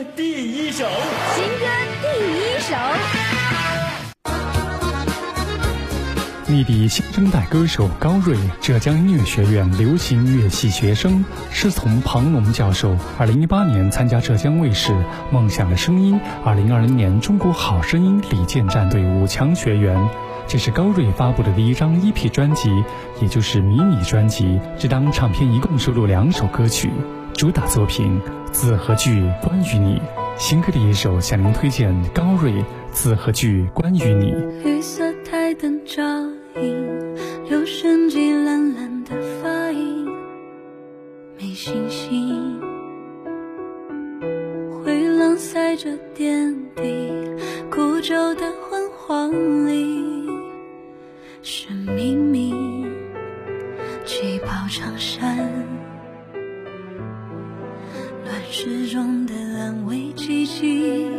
歌第一首，新歌第一首。内地新生代歌手高瑞，浙江音乐学院流行乐系学生，师从庞龙教授。二零一八年参加浙江卫视《梦想的声音》，二零二零年《中国好声音》李健战队五强学员。这是高瑞发布的第一张 EP 专辑，也就是迷你专辑。这张唱片一共收录两首歌曲，主打作品《字和句关于你》。新歌的一首向您推荐高瑞《字和句关于你》。绿色台灯照影，留声机懒懒的发音，没星星。回廊塞着点滴，古旧的昏黄里是秘密。旗袍长衫，乱世中的安慰奇迹，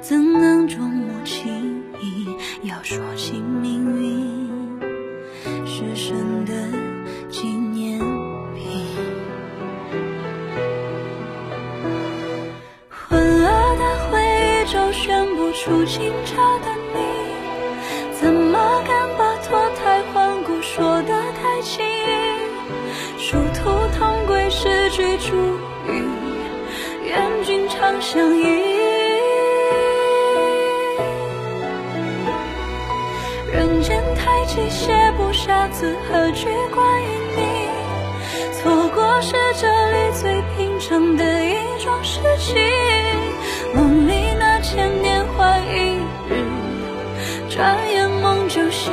怎能捉摸轻易？要说起命运，是生的纪念品。混乱的回忆周旋不出清澈相依。人间太急，写不下字何惧关于你。错过是这里最平常的一种事情。梦里那千年换一日，转眼梦就醒，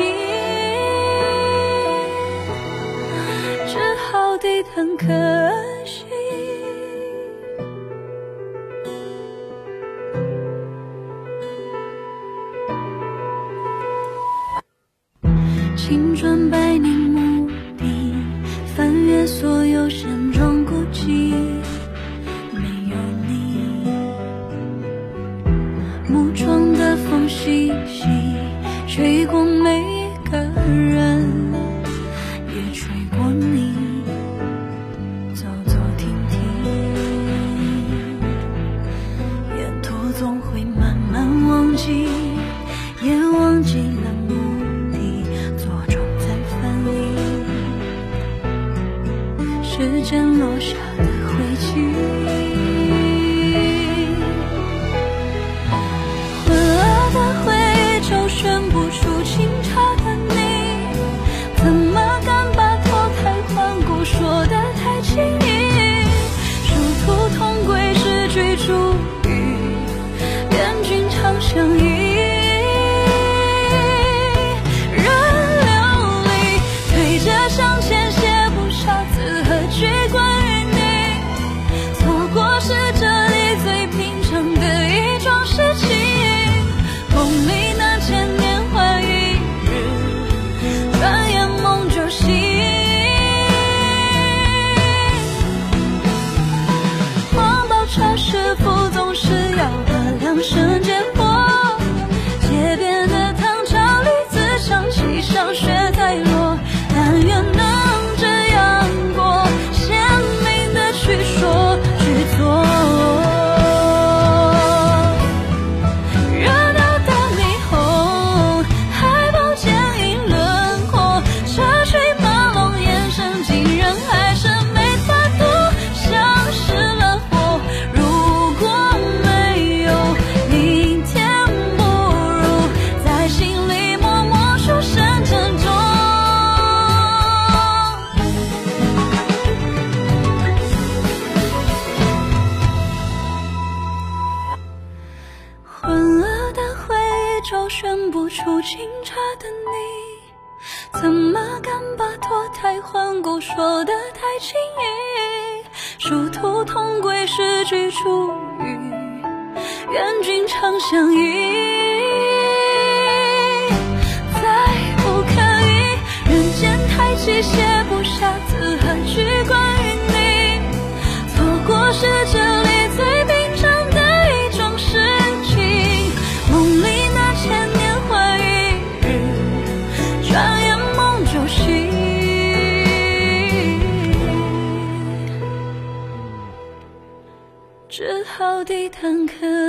只好低叹可青春百年墓地，翻越所有山庄孤寂，没有你。木窗的风细细，吹过每一个人，也吹过你。走走停停，沿途总会慢慢忘记，也忘记间落下的灰烬。混乱的回忆中选不出清澈的你，怎么敢把脱胎换骨说的太轻易？殊途同归是句注语，愿君长相依。选不出清茶的你，怎么敢把脱胎换骨说的太轻易？殊途同归是句初语，愿君长相依。好，地坦克。